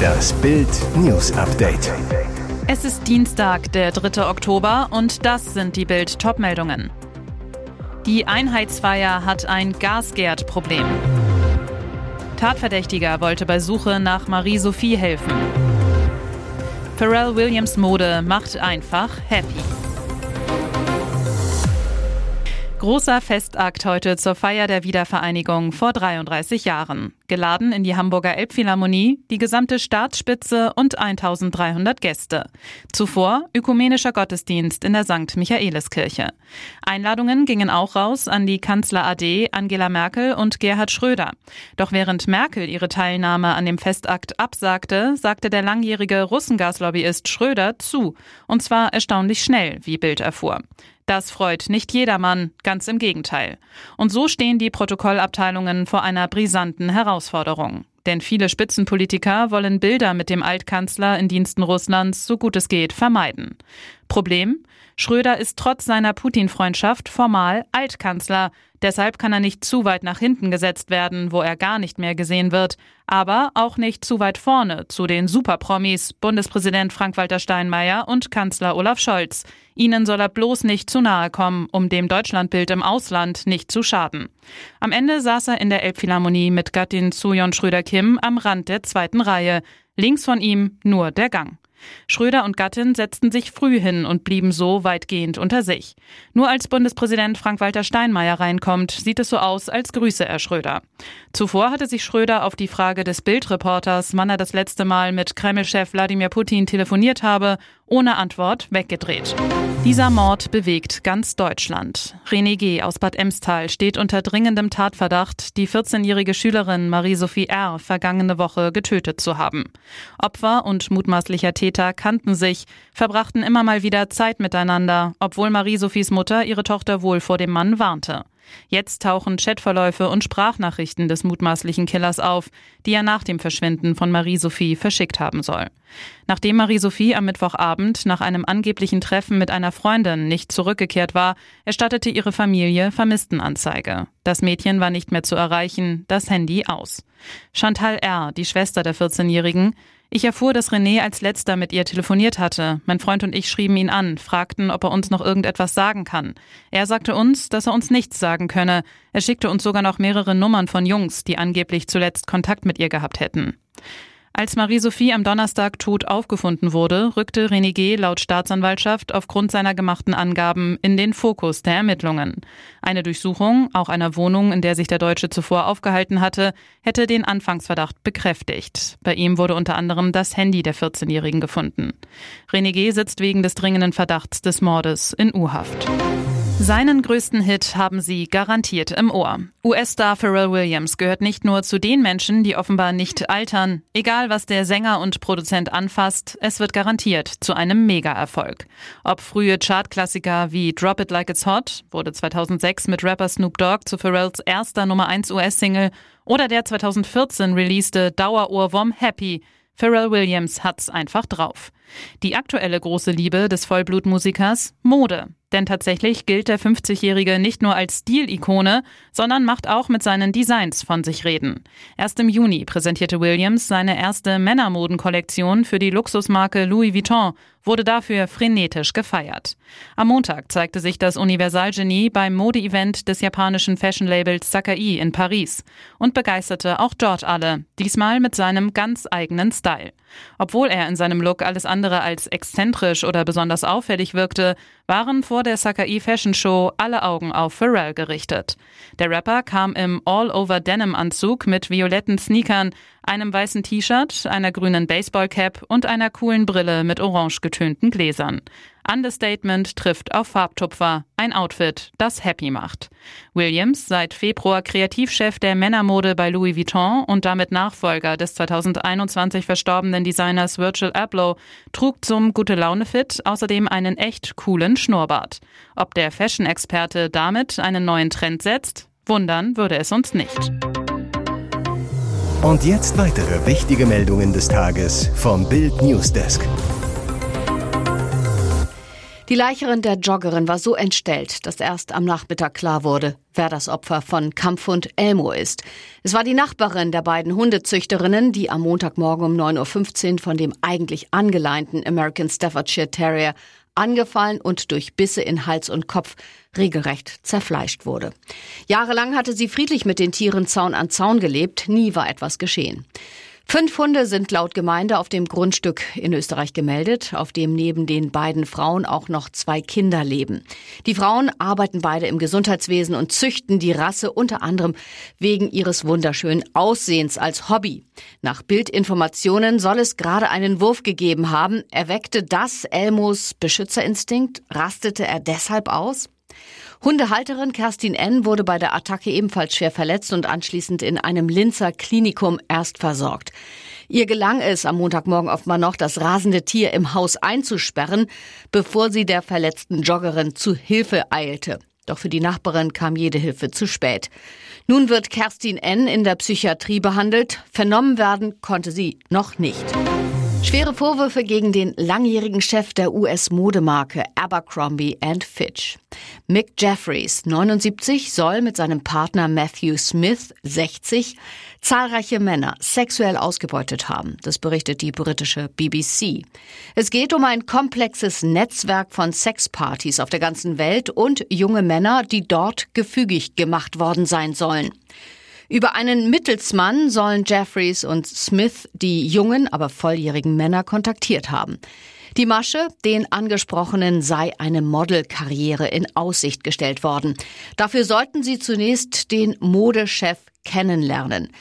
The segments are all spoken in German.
Das Bild News Update. Es ist Dienstag, der 3. Oktober und das sind die Bild Topmeldungen. Die Einheitsfeier hat ein Gasgärt-Problem. Tatverdächtiger wollte bei Suche nach Marie-Sophie helfen. Pharrell Williams Mode macht einfach happy. Großer Festakt heute zur Feier der Wiedervereinigung vor 33 Jahren. Geladen in die Hamburger Elbphilharmonie, die gesamte Staatsspitze und 1300 Gäste. Zuvor ökumenischer Gottesdienst in der St. Michaeliskirche. Einladungen gingen auch raus an die Kanzler AD Angela Merkel und Gerhard Schröder. Doch während Merkel ihre Teilnahme an dem Festakt absagte, sagte der langjährige Russengaslobbyist Schröder zu. Und zwar erstaunlich schnell, wie Bild erfuhr. Das freut nicht jedermann, ganz im Gegenteil. Und so stehen die Protokollabteilungen vor einer brisanten Herausforderung. Denn viele Spitzenpolitiker wollen Bilder mit dem Altkanzler in Diensten Russlands so gut es geht vermeiden. Problem? Schröder ist trotz seiner Putin-Freundschaft formal Altkanzler. Deshalb kann er nicht zu weit nach hinten gesetzt werden, wo er gar nicht mehr gesehen wird. Aber auch nicht zu weit vorne zu den Superpromis, Bundespräsident Frank-Walter Steinmeier und Kanzler Olaf Scholz. Ihnen soll er bloß nicht zu nahe kommen, um dem Deutschlandbild im Ausland nicht zu schaden. Am Ende saß er in der Elbphilharmonie mit Gattin Sujon Schröder-Kim am Rand der zweiten Reihe. Links von ihm nur der Gang. Schröder und Gattin setzten sich früh hin und blieben so weitgehend unter sich. Nur als Bundespräsident Frank-Walter Steinmeier reinkommt, sieht es so aus, als grüße er Schröder. Zuvor hatte sich Schröder auf die Frage des Bildreporters, wann er das letzte Mal mit Kreml-Chef Wladimir Putin telefoniert habe, ohne Antwort weggedreht. Dieser Mord bewegt ganz Deutschland. René G. aus Bad Emstal steht unter dringendem Tatverdacht, die 14-jährige Schülerin Marie-Sophie R. vergangene Woche getötet zu haben. Opfer und mutmaßlicher Täter kannten sich, verbrachten immer mal wieder Zeit miteinander, obwohl Marie-Sophies Mutter ihre Tochter wohl vor dem Mann warnte. Jetzt tauchen Chatverläufe und Sprachnachrichten des mutmaßlichen Killers auf, die er nach dem Verschwinden von Marie-Sophie verschickt haben soll. Nachdem Marie-Sophie am Mittwochabend nach einem angeblichen Treffen mit einer Freundin nicht zurückgekehrt war, erstattete ihre Familie Vermisstenanzeige. Das Mädchen war nicht mehr zu erreichen, das Handy aus. Chantal R., die Schwester der 14-Jährigen, ich erfuhr, dass René als letzter mit ihr telefoniert hatte. Mein Freund und ich schrieben ihn an, fragten, ob er uns noch irgendetwas sagen kann. Er sagte uns, dass er uns nichts sagen könne. Er schickte uns sogar noch mehrere Nummern von Jungs, die angeblich zuletzt Kontakt mit ihr gehabt hätten. Als Marie-Sophie am Donnerstag tot aufgefunden wurde, rückte René G. laut Staatsanwaltschaft aufgrund seiner gemachten Angaben in den Fokus der Ermittlungen. Eine Durchsuchung, auch einer Wohnung, in der sich der Deutsche zuvor aufgehalten hatte, hätte den Anfangsverdacht bekräftigt. Bei ihm wurde unter anderem das Handy der 14-Jährigen gefunden. René G. sitzt wegen des dringenden Verdachts des Mordes in U-Haft. Seinen größten Hit haben sie garantiert im Ohr. US-Star Pharrell Williams gehört nicht nur zu den Menschen, die offenbar nicht altern. Egal, was der Sänger und Produzent anfasst, es wird garantiert zu einem Mega-Erfolg. Ob frühe Chartklassiker wie Drop It Like It's Hot, wurde 2006 mit Rapper Snoop Dogg zu Pharrells erster Nummer 1 US-Single, oder der 2014 releaste Dauerohrwurm Happy, Pharrell Williams hat's einfach drauf. Die aktuelle große Liebe des Vollblutmusikers Mode. Denn tatsächlich gilt der 50-Jährige nicht nur als Stilikone, sondern macht auch mit seinen Designs von sich reden. Erst im Juni präsentierte Williams seine erste Männermodenkollektion für die Luxusmarke Louis Vuitton, wurde dafür frenetisch gefeiert. Am Montag zeigte sich das Universalgenie beim Modeevent des japanischen Fashion-Labels Sakai in Paris und begeisterte auch dort alle, diesmal mit seinem ganz eigenen Style. Obwohl er in seinem Look alles andere als exzentrisch oder besonders auffällig wirkte, waren vor der Sakai Fashion Show alle Augen auf Pharrell gerichtet. Der Rapper kam im All-Over-Denim-Anzug mit violetten Sneakern, einem weißen T-Shirt, einer grünen Baseballcap und einer coolen Brille mit orange getönten Gläsern. Understatement trifft auf Farbtupfer, ein Outfit, das happy macht. Williams, seit Februar Kreativchef der Männermode bei Louis Vuitton und damit Nachfolger des 2021 verstorbenen Designers Virgil Abloh, trug zum Gute-Laune-Fit außerdem einen echt coolen Schnurrbart. Ob der Fashion-Experte damit einen neuen Trend setzt? Wundern würde es uns nicht. Und jetzt weitere wichtige Meldungen des Tages vom Bild Newsdesk. Die Leicherin der Joggerin war so entstellt, dass erst am Nachmittag klar wurde, wer das Opfer von Kampfhund Elmo ist. Es war die Nachbarin der beiden Hundezüchterinnen, die am Montagmorgen um 9.15 Uhr von dem eigentlich angeleinten American Staffordshire Terrier angefallen und durch Bisse in Hals und Kopf regelrecht zerfleischt wurde. Jahrelang hatte sie friedlich mit den Tieren Zaun an Zaun gelebt, nie war etwas geschehen. Fünf Hunde sind laut Gemeinde auf dem Grundstück in Österreich gemeldet, auf dem neben den beiden Frauen auch noch zwei Kinder leben. Die Frauen arbeiten beide im Gesundheitswesen und züchten die Rasse unter anderem wegen ihres wunderschönen Aussehens als Hobby. Nach Bildinformationen soll es gerade einen Wurf gegeben haben. Erweckte das Elmos Beschützerinstinkt? Rastete er deshalb aus? Hundehalterin Kerstin N. wurde bei der Attacke ebenfalls schwer verletzt und anschließend in einem Linzer Klinikum erst versorgt. Ihr gelang es am Montagmorgen offenbar noch, das rasende Tier im Haus einzusperren, bevor sie der verletzten Joggerin zu Hilfe eilte. Doch für die Nachbarin kam jede Hilfe zu spät. Nun wird Kerstin N. in der Psychiatrie behandelt. Vernommen werden konnte sie noch nicht. Schwere Vorwürfe gegen den langjährigen Chef der US-Modemarke Abercrombie Fitch. Mick Jeffries, 79, soll mit seinem Partner Matthew Smith, 60, zahlreiche Männer sexuell ausgebeutet haben. Das berichtet die britische BBC. Es geht um ein komplexes Netzwerk von Sexpartys auf der ganzen Welt und junge Männer, die dort gefügig gemacht worden sein sollen. Über einen Mittelsmann sollen Jeffries und Smith die jungen, aber volljährigen Männer kontaktiert haben. Die Masche, den Angesprochenen sei eine Modelkarriere in Aussicht gestellt worden. Dafür sollten sie zunächst den Modechef kennenlernen.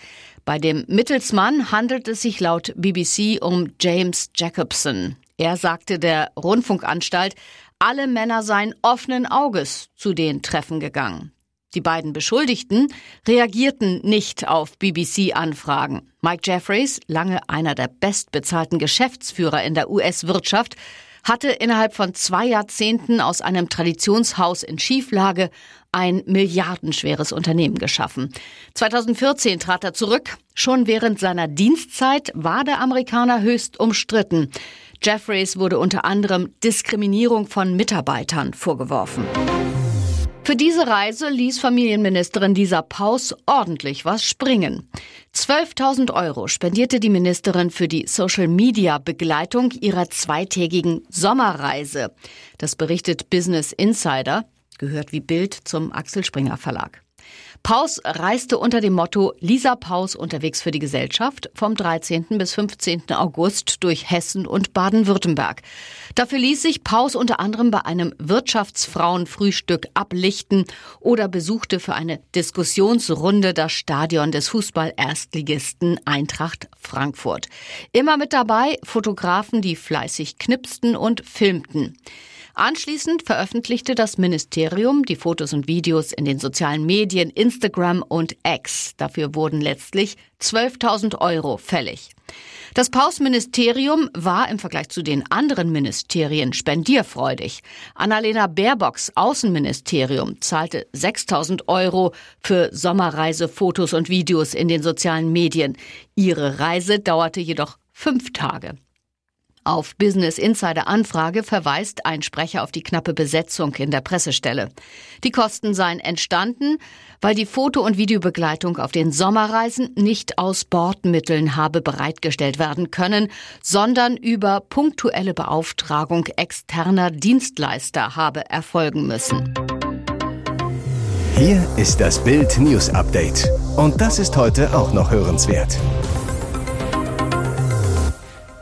Bei dem Mittelsmann handelt es sich laut BBC um James Jacobson. Er sagte der Rundfunkanstalt, alle Männer seien offenen Auges zu den Treffen gegangen. Die beiden Beschuldigten reagierten nicht auf BBC-Anfragen. Mike Jeffries, lange einer der bestbezahlten Geschäftsführer in der US-Wirtschaft, hatte innerhalb von zwei Jahrzehnten aus einem Traditionshaus in Schieflage ein milliardenschweres Unternehmen geschaffen. 2014 trat er zurück. Schon während seiner Dienstzeit war der Amerikaner höchst umstritten. Jeffries wurde unter anderem Diskriminierung von Mitarbeitern vorgeworfen. Für diese Reise ließ Familienministerin Lisa Paus ordentlich was springen. 12.000 Euro spendierte die Ministerin für die Social-Media-Begleitung ihrer zweitägigen Sommerreise. Das berichtet Business Insider, gehört wie Bild zum Axel Springer Verlag. Paus reiste unter dem Motto Lisa Paus unterwegs für die Gesellschaft vom 13. bis 15. August durch Hessen und Baden-Württemberg. Dafür ließ sich Paus unter anderem bei einem Wirtschaftsfrauenfrühstück ablichten oder besuchte für eine Diskussionsrunde das Stadion des Fußball-Erstligisten Eintracht Frankfurt. Immer mit dabei Fotografen, die fleißig knipsten und filmten. Anschließend veröffentlichte das Ministerium die Fotos und Videos in den sozialen Medien Instagram und X. Dafür wurden letztlich 12.000 Euro fällig. Das Paus-Ministerium war im Vergleich zu den anderen Ministerien spendierfreudig. Annalena Baerbocks Außenministerium zahlte 6000 Euro für Sommerreisefotos und Videos in den sozialen Medien. Ihre Reise dauerte jedoch fünf Tage. Auf Business Insider Anfrage verweist ein Sprecher auf die knappe Besetzung in der Pressestelle. Die Kosten seien entstanden, weil die Foto- und Videobegleitung auf den Sommerreisen nicht aus Bordmitteln habe bereitgestellt werden können, sondern über punktuelle Beauftragung externer Dienstleister habe erfolgen müssen. Hier ist das Bild News Update. Und das ist heute auch noch hörenswert.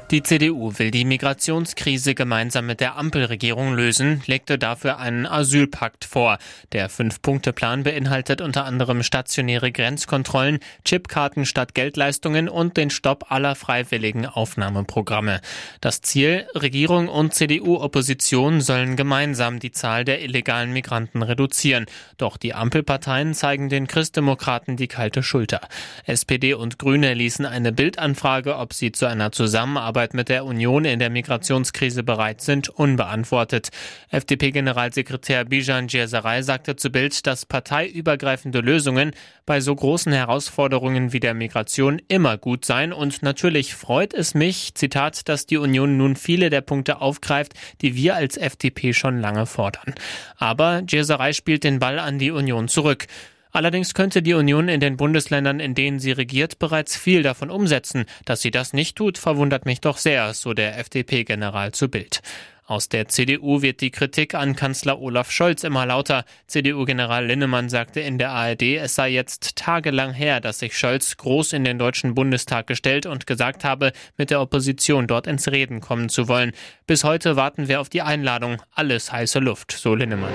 Die CDU will die Migrationskrise gemeinsam mit der Ampelregierung lösen, legte dafür einen Asylpakt vor. Der Fünf-Punkte-Plan beinhaltet unter anderem stationäre Grenzkontrollen, Chipkarten statt Geldleistungen und den Stopp aller freiwilligen Aufnahmeprogramme. Das Ziel, Regierung und CDU-Opposition sollen gemeinsam die Zahl der illegalen Migranten reduzieren. Doch die Ampelparteien zeigen den Christdemokraten die kalte Schulter. SPD und Grüne ließen eine Bildanfrage, ob sie zu einer Zusammenarbeit Zusammenarbeit mit der Union in der Migrationskrise bereit sind, unbeantwortet. FDP-Generalsekretär Bijan Djerzarei sagte zu Bild, dass parteiübergreifende Lösungen bei so großen Herausforderungen wie der Migration immer gut seien und natürlich freut es mich, Zitat, dass die Union nun viele der Punkte aufgreift, die wir als FDP schon lange fordern. Aber Djerzarei spielt den Ball an die Union zurück. Allerdings könnte die Union in den Bundesländern, in denen sie regiert, bereits viel davon umsetzen. Dass sie das nicht tut, verwundert mich doch sehr, so der FDP-General zu Bild. Aus der CDU wird die Kritik an Kanzler Olaf Scholz immer lauter. CDU-General Linnemann sagte in der ARD, es sei jetzt tagelang her, dass sich Scholz groß in den Deutschen Bundestag gestellt und gesagt habe, mit der Opposition dort ins Reden kommen zu wollen. Bis heute warten wir auf die Einladung. Alles heiße Luft, so Linnemann.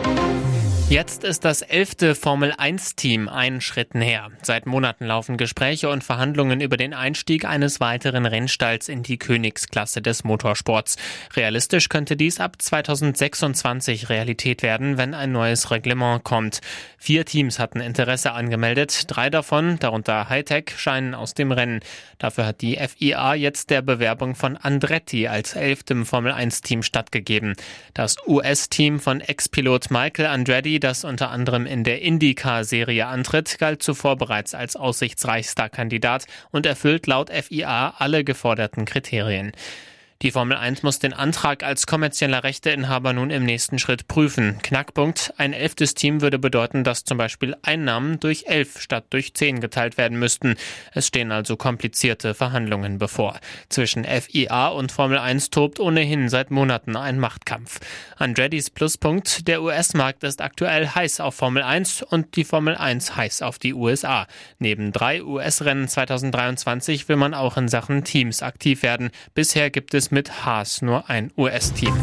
Jetzt ist das elfte Formel-1-Team einen Schritt näher. Seit Monaten laufen Gespräche und Verhandlungen über den Einstieg eines weiteren Rennstalls in die Königsklasse des Motorsports. Realistisch könnte dies ab 2026 Realität werden, wenn ein neues Reglement kommt. Vier Teams hatten Interesse angemeldet. Drei davon, darunter Hightech, scheinen aus dem Rennen. Dafür hat die FIA jetzt der Bewerbung von Andretti als elftem Formel-1-Team stattgegeben. Das US-Team von Ex-Pilot Michael Andretti das unter anderem in der IndyCar-Serie antritt, galt zuvor bereits als aussichtsreichster Kandidat und erfüllt laut FIA alle geforderten Kriterien. Die Formel 1 muss den Antrag als kommerzieller Rechteinhaber nun im nächsten Schritt prüfen. Knackpunkt, ein elftes Team würde bedeuten, dass zum Beispiel Einnahmen durch elf statt durch zehn geteilt werden müssten. Es stehen also komplizierte Verhandlungen bevor. Zwischen FIA und Formel 1 tobt ohnehin seit Monaten ein Machtkampf. Andretti's Pluspunkt, der US-Markt ist aktuell heiß auf Formel 1 und die Formel 1 heiß auf die USA. Neben drei US-Rennen 2023 will man auch in Sachen Teams aktiv werden. Bisher gibt es mit Haas nur ein US-Team.